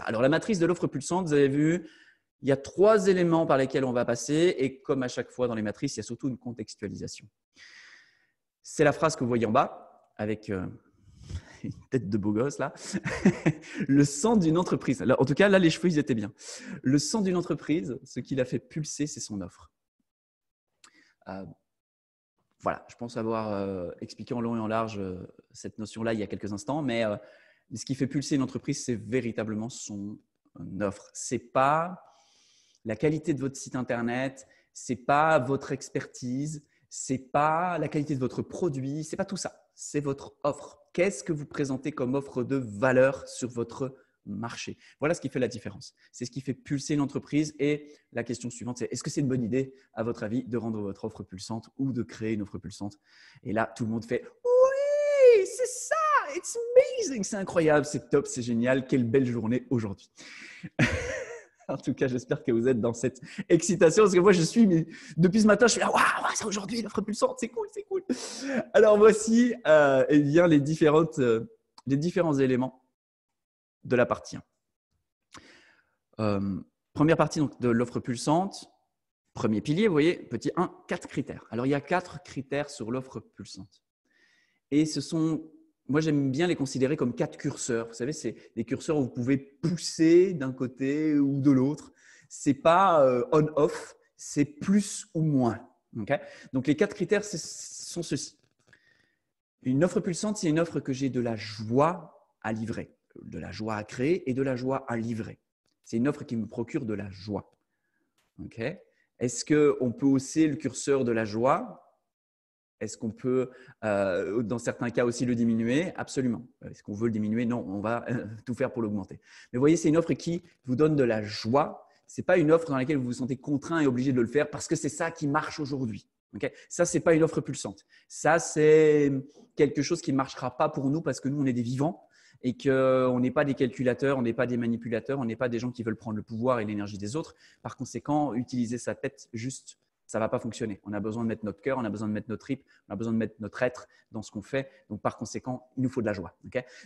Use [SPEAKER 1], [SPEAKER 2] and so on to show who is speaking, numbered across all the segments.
[SPEAKER 1] Alors, la matrice de l'offre pulsante, vous avez vu, il y a trois éléments par lesquels on va passer. Et comme à chaque fois dans les matrices, il y a surtout une contextualisation. C'est la phrase que vous voyez en bas, avec euh, une tête de beau gosse là. le sang d'une entreprise. en tout cas, là, les cheveux, ils étaient bien. Le sang d'une entreprise, ce qui l'a fait pulser, c'est son offre. Euh, voilà, je pense avoir euh, expliqué en long et en large cette notion-là il y a quelques instants, mais ce qui fait pulser une entreprise, c'est véritablement son offre. C'est pas la qualité de votre site internet, c'est pas votre expertise, c'est pas la qualité de votre produit, c'est pas tout ça. C'est votre offre. Qu'est-ce que vous présentez comme offre de valeur sur votre marché? Voilà ce qui fait la différence. C'est ce qui fait pulser l'entreprise. Et la question suivante, c'est est-ce que c'est une bonne idée, à votre avis, de rendre votre offre pulsante ou de créer une offre pulsante? Et là, tout le monde fait it's amazing, c'est incroyable, c'est top, c'est génial, quelle belle journée aujourd'hui. en tout cas, j'espère que vous êtes dans cette excitation parce que moi, je suis, depuis ce matin, je suis là, waouh, c'est aujourd'hui l'offre pulsante, c'est cool, c'est cool. Alors voici euh, eh bien, les, différentes, euh, les différents éléments de la partie 1. Euh, première partie donc, de l'offre pulsante. Premier pilier, vous voyez, petit 1, quatre critères. Alors, il y a quatre critères sur l'offre pulsante. Et ce sont moi, j'aime bien les considérer comme quatre curseurs. Vous savez, c'est des curseurs où vous pouvez pousser d'un côté ou de l'autre. C'est pas euh, on-off, c'est plus ou moins. Donc, les quatre critères sont ceux-ci. Une offre pulsante, c'est une offre que j'ai de la joie à livrer, de la joie à créer et de la joie à livrer. C'est une offre qui me procure de la joie. Est-ce qu'on peut hausser le curseur de la joie? Est-ce qu'on peut, euh, dans certains cas aussi, le diminuer? Absolument. Est-ce qu'on veut le diminuer? Non, on va euh, tout faire pour l'augmenter. Mais vous voyez, c'est une offre qui vous donne de la joie. Ce n'est pas une offre dans laquelle vous vous sentez contraint et obligé de le faire parce que c'est ça qui marche aujourd'hui. ça, ce n'est pas une offre pulsante. Ça, c'est quelque chose qui ne marchera pas pour nous parce que nous, on est des vivants et qu'on n'est pas des calculateurs, on n'est pas des manipulateurs, on n'est pas des gens qui veulent prendre le pouvoir et l'énergie des autres. Par conséquent, utiliser sa tête juste ça ne va pas fonctionner. On a besoin de mettre notre cœur, on a besoin de mettre notre trip, on a besoin de mettre notre être dans ce qu'on fait. Donc, par conséquent, il nous faut de la joie.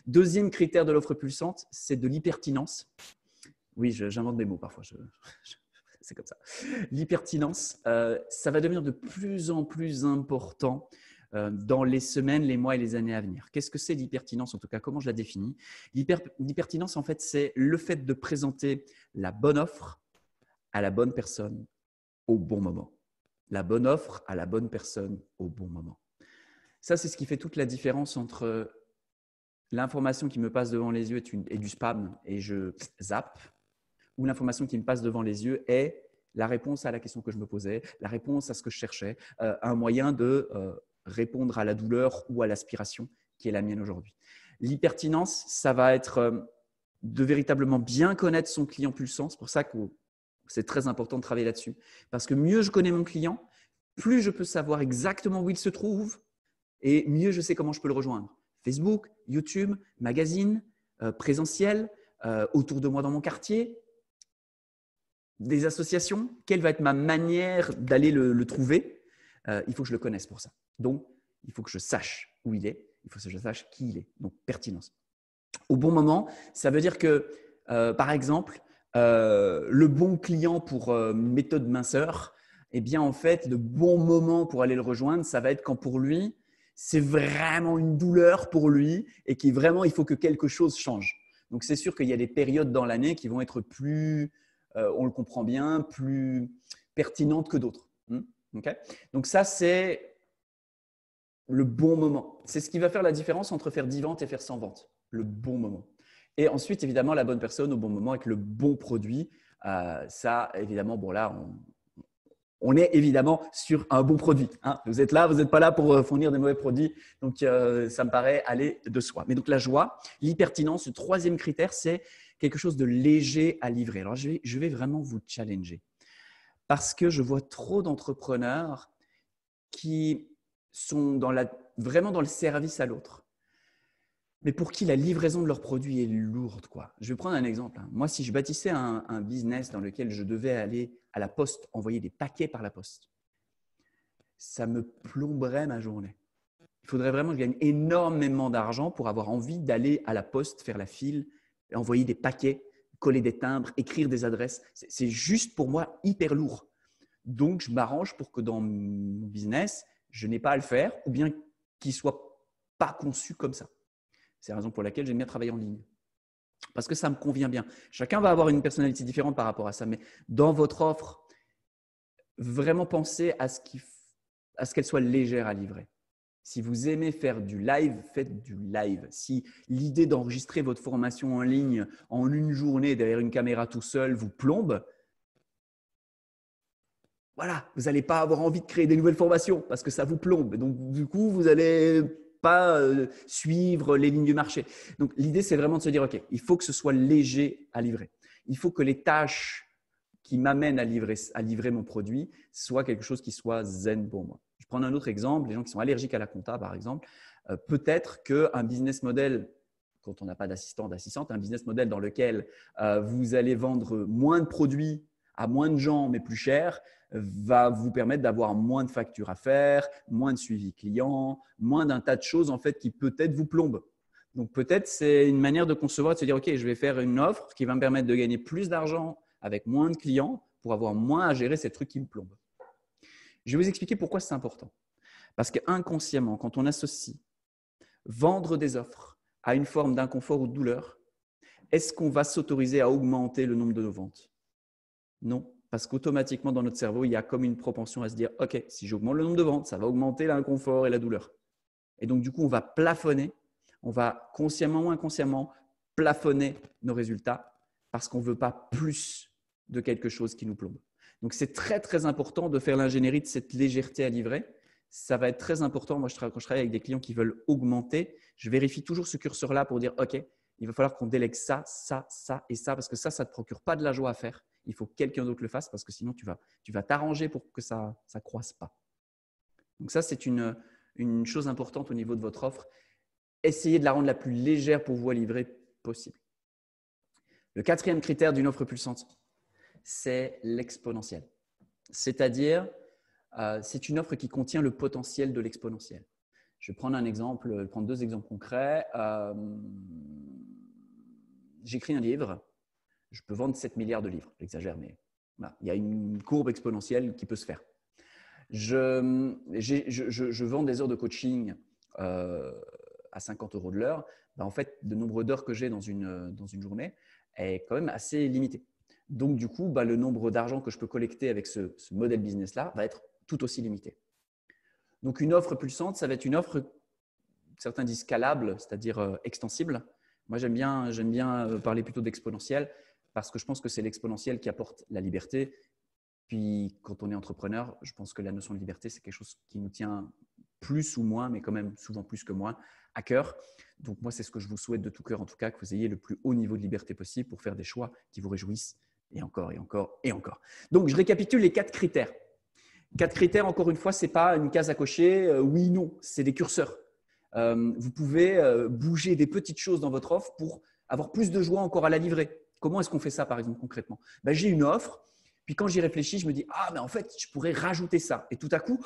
[SPEAKER 1] Deuxième critère de l'offre pulsante, c'est de l'hypertinence. Oui, j'invente des mots parfois. c'est comme ça. L'hypertinence, euh, ça va devenir de plus en plus important euh, dans les semaines, les mois et les années à venir. Qu'est-ce que c'est l'hypertinence En tout cas, comment je la définis? L'hypertinence, en fait, c'est le fait de présenter la bonne offre à la bonne personne au bon moment la bonne offre à la bonne personne au bon moment. Ça, c'est ce qui fait toute la différence entre l'information qui me passe devant les yeux est, du spam et je zappe, ou l'information qui me passe devant les yeux est la réponse à la question que je me posais, la réponse à ce que je cherchais, euh, un moyen de euh, répondre à la douleur ou à l'aspiration qui est la mienne aujourd'hui. L'hypertinence, ça va être euh, de véritablement bien connaître son client pulsant. C'est pour ça que c'est très important de travailler là-dessus. Parce que mieux je connais mon client, plus je peux savoir exactement où il se trouve et mieux je sais comment je peux le rejoindre. Facebook, YouTube, magazine, euh, présentiel, euh, autour de moi dans mon quartier, des associations. Quelle va être ma manière d'aller le, trouver? Euh, Il faut que je le connaisse pour ça. Donc, il faut que je sache où il est, il faut que je sache qui il est. Donc, pertinence. Au bon moment, ça veut dire que, par exemple, euh, le bon client pour euh, méthode minceur, eh bien en fait, le bon moment pour aller le rejoindre, ça va être quand pour lui, c'est vraiment une douleur pour lui et qui vraiment, il faut que quelque chose change. Donc c'est sûr qu'il y a des périodes dans l'année qui vont être plus, euh, on le comprend bien, plus pertinentes que d'autres. Hmm? Donc ça, c'est le bon moment. C'est ce qui va faire la différence entre faire 10 ventes et faire 100 ventes. Le bon moment. Et ensuite, évidemment, la bonne personne au bon moment avec le bon produit. Euh, ça, évidemment, bon là, on, est évidemment sur un bon produit. Hein. Vous êtes là, vous n'êtes pas là pour euh, fournir des mauvais produits. Donc, euh, ça me paraît aller de soi. Mais donc, la joie, l'hypertinence, le troisième critère, c'est quelque chose de léger à livrer. Alors, je vais, vraiment vous challenger parce que je vois trop d'entrepreneurs qui sont vraiment dans le service à l'autre mais pour qui la livraison de leurs produits est lourde. Quoi. Je vais prendre un exemple. Hein. Moi, si je bâtissais un, business dans lequel je devais aller à la poste, envoyer des paquets par la poste, ça me plomberait ma journée. Il faudrait vraiment que je gagne énormément d'argent pour avoir envie d'aller à la poste, faire la file, envoyer des paquets coller des timbres, écrire des adresses. C'est juste pour moi hyper lourd. Donc, je m'arrange pour que dans mon business, je n'ai pas à le faire ou bien qu'il soit pas conçu comme ça. C'est la raison pour laquelle j'aime bien travailler en ligne. Parce que ça me convient bien. Chacun va avoir une personnalité différente par rapport à ça. Mais dans votre offre, vraiment pensez à ce qu'elle soit légère à livrer. Si vous aimez faire du live, faites du live. Si l'idée d'enregistrer votre formation en ligne en une journée derrière une caméra tout seul vous plombe, voilà, vous n'allez pas avoir envie de créer des nouvelles formations parce que ça vous plombe. Donc, du coup, vous n'allez euh, suivre les lignes du marché. Donc, l'idée, c'est vraiment de se dire, OK, il faut que ce soit léger à livrer. Il faut que les tâches qui m'amènent à livrer, à livrer mon produit soient quelque chose qui soit zen pour moi. Je prends un autre exemple, les gens qui sont allergiques à la compta, par exemple. Euh, peut-être qu'un business model quand on n'a pas d'assistant, d'assistante, un business model dans lequel euh, vous allez vendre moins de produits à moins de gens mais plus cher va vous permettre d'avoir moins de factures à faire, moins de suivi client, moins d'un tas de choses en fait qui peut-être vous plombent. Donc peut-être c'est une manière de concevoir de se dire ok je vais faire une offre qui va me permettre de gagner plus d'argent avec moins de clients pour avoir moins à gérer ces trucs qui me plombent. Je vais vous expliquer pourquoi c'est important. Parce qu'inconsciemment, quand on associe vendre des offres à une forme d'inconfort ou de douleur, est-ce qu'on va s'autoriser à augmenter le nombre de nos ventes? Non, parce qu'automatiquement dans notre cerveau, il y a comme une propension à se dire, OK, si j'augmente le nombre de ventes, ça va augmenter l'inconfort et la douleur. Et donc, du coup, on va plafonner, on va consciemment ou inconsciemment plafonner nos résultats parce qu'on ne veut pas plus de quelque chose qui nous plombe. Donc, c'est très, très important de faire l'ingénierie de cette légèreté à livrer. Ça va être très important. Moi, quand je travaille avec des clients qui veulent augmenter, je vérifie toujours ce curseur-là pour dire, OK, il va falloir qu'on délègue ça, ça, ça et ça, parce que ça, ça ne te procure pas de la joie à faire il faut que quelqu'un d'autre le fasse parce que sinon tu vas t'arranger pour que ça ne croise pas. Donc ça, c'est une, chose importante au niveau de votre offre. Essayez de la rendre la plus légère pour vous livrer possible. Le quatrième critère d'une offre pulsante, c'est l'exponentiel. C'est-à-dire, euh, c'est une offre qui contient le potentiel de l'exponentiel. Je vais prendre un exemple, je vais prendre deux exemples concrets. Euh, j'écris un livre je peux vendre 7 milliards de livres. J'exagère, mais il y a une courbe exponentielle qui peut se faire. Je, vends des heures de coaching euh, à 50 euros de l'heure. Ben, en fait, le nombre d'heures que j'ai dans une, journée est quand même assez limité. Donc, du coup, ben, le nombre d'argent que je peux collecter avec ce, modèle business-là va être tout aussi limité. Donc, une offre pulsante, ça va être une offre, certains disent scalable, c'est-à-dire euh, extensible. Moi, j'aime bien, j'aime bien euh, parler plutôt d'exponentiel parce que je pense que c'est l'exponentiel qui apporte la liberté. Puis quand on est entrepreneur, je pense que la notion de liberté, c'est quelque chose qui nous tient plus ou moins, mais quand même souvent plus que moins, à cœur. Donc moi, c'est ce que je vous souhaite de tout cœur, en tout cas, que vous ayez le plus haut niveau de liberté possible pour faire des choix qui vous réjouissent, et encore, et encore, et encore. Donc je récapitule les quatre critères. Quatre critères, encore une fois, ce n'est pas une case à cocher, euh, oui, non, c'est des curseurs. Euh, vous pouvez euh, bouger des petites choses dans votre offre pour avoir plus de joie encore à la livrer. Comment est-ce qu'on fait ça, par exemple, concrètement? Ben, J'ai une offre, puis quand j'y réfléchis, je me dis, ah, mais en fait, je pourrais rajouter ça. Et tout à coup,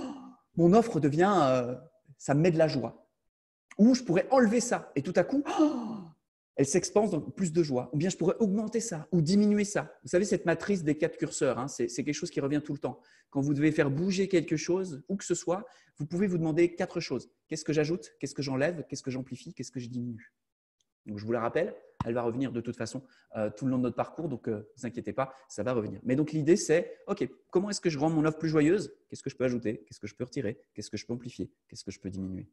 [SPEAKER 1] mon offre devient, euh, ça me met de la joie. Ou je pourrais enlever ça. Et tout à coup, elle s'expanse dans plus de joie. Ou bien je pourrais augmenter ça ou diminuer ça. Vous savez, cette matrice des quatre curseurs, hein, c'est quelque chose qui revient tout le temps. Quand vous devez faire bouger quelque chose, où que ce soit, vous pouvez vous demander quatre choses. Qu'est-ce que j'ajoute? Qu'est-ce que j'enlève? Qu'est-ce que j'amplifie? Qu'est-ce que je diminue? Donc, je vous la rappelle, elle va revenir de toute façon euh, tout le long de notre parcours, donc ne euh, vous inquiétez pas, ça va revenir. Mais donc, l'idée, c'est, OK, comment est-ce que je rends mon offre plus joyeuse? Qu'est-ce que je peux ajouter? Qu'est-ce que je peux retirer? Qu'est-ce que je peux amplifier? Qu'est-ce que je peux diminuer?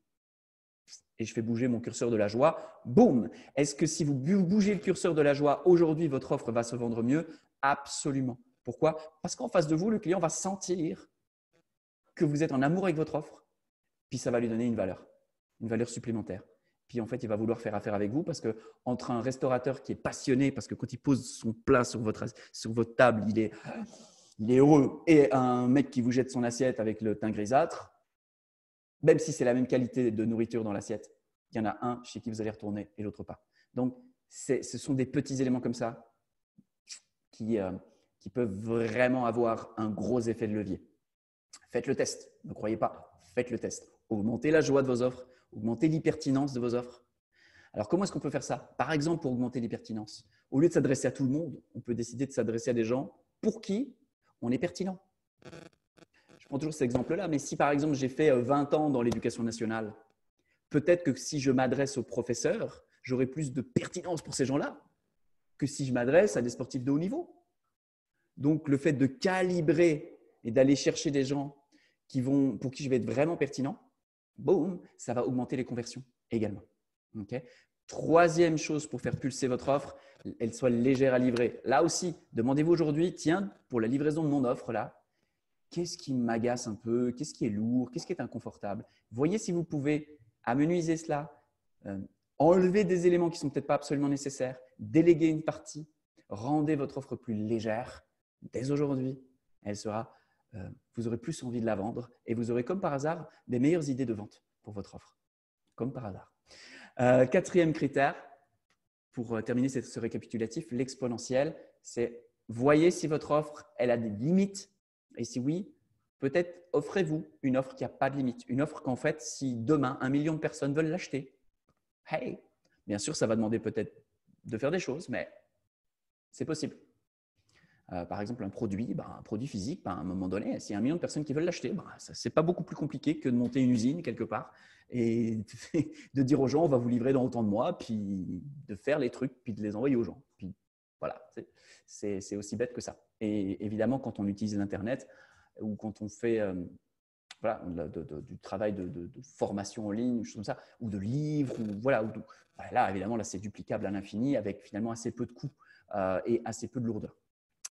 [SPEAKER 1] Et je fais bouger mon curseur de la joie. Boum! Est-ce que si vous bougez le curseur de la joie, aujourd'hui, votre offre va se vendre mieux? Absolument. Pourquoi? Parce qu'en face de vous, le client va sentir que vous êtes en amour avec votre offre, puis ça va lui donner une valeur, une valeur supplémentaire en fait, il va vouloir faire affaire avec vous parce que entre un restaurateur qui est passionné, parce que quand il pose son plat sur votre, sur votre table, il est, il est heureux, et un mec qui vous jette son assiette avec le teint grisâtre, même si c'est la même qualité de nourriture dans l'assiette, il y en a un chez qui vous allez retourner et l'autre pas. Donc, ce sont des petits éléments comme ça qui, euh, qui peuvent vraiment avoir un gros effet de levier. Faites le test, ne croyez pas, faites le test. Augmentez la joie de vos offres, augmenter l'hypertinence de vos offres. Alors, comment est-ce qu'on peut faire ça? Par exemple, pour augmenter l'hypertinence, au lieu de s'adresser à tout le monde, on peut décider de s'adresser à des gens pour qui on est pertinent. Je prends toujours cet exemple-là, mais si par exemple j'ai fait 20 ans dans l'éducation nationale, peut-être que si je m'adresse aux professeurs, j'aurai plus de pertinence pour ces gens-là que si je m'adresse à des sportifs de haut niveau. Donc le fait de calibrer et d'aller chercher des gens qui vont, pour qui je vais être vraiment pertinent, boum, ça va augmenter les conversions également. Troisième chose pour faire pulser votre offre, elle soit légère à livrer. Là aussi, demandez-vous aujourd'hui, tiens, pour la livraison de mon offre, là, qu'est-ce qui m'agace un peu, qu'est-ce qui est lourd, qu'est-ce qui est inconfortable? Voyez si vous pouvez amenuiser cela, euh, enlever des éléments qui ne sont peut-être pas absolument nécessaires, déléguer une partie, rendez votre offre plus légère. Dès aujourd'hui, elle sera, euh, vous aurez plus envie de la vendre et vous aurez comme par hasard des meilleures idées de vente pour votre offre. Comme par hasard. Euh, quatrième critère, pour terminer ce récapitulatif, l'exponentiel, c'est voyez si votre offre elle a des limites et si oui, peut-être offrez-vous une offre qui n'a pas de limite. Une offre qu'en fait, si demain, un million de personnes veulent l'acheter, hey, bien sûr, ça va demander peut-être de faire des choses, mais c'est possible. Euh, par exemple, un produit, ben, un produit physique, ben, à un moment donné, s'il y a un million de personnes qui veulent l'acheter, ben, ce n'est pas beaucoup plus compliqué que de monter une usine quelque part et de dire aux gens, on va vous livrer dans autant de mois, puis de faire les trucs, puis de les envoyer aux gens. Puis voilà, c'est aussi bête que ça. Et évidemment, quand on utilise l'Internet ou quand on fait euh, du travail de, formation en ligne, comme ça, ou de livres, voilà, là, évidemment, là, c'est duplicable à l'infini avec finalement assez peu de coûts euh, et assez peu de lourdeur.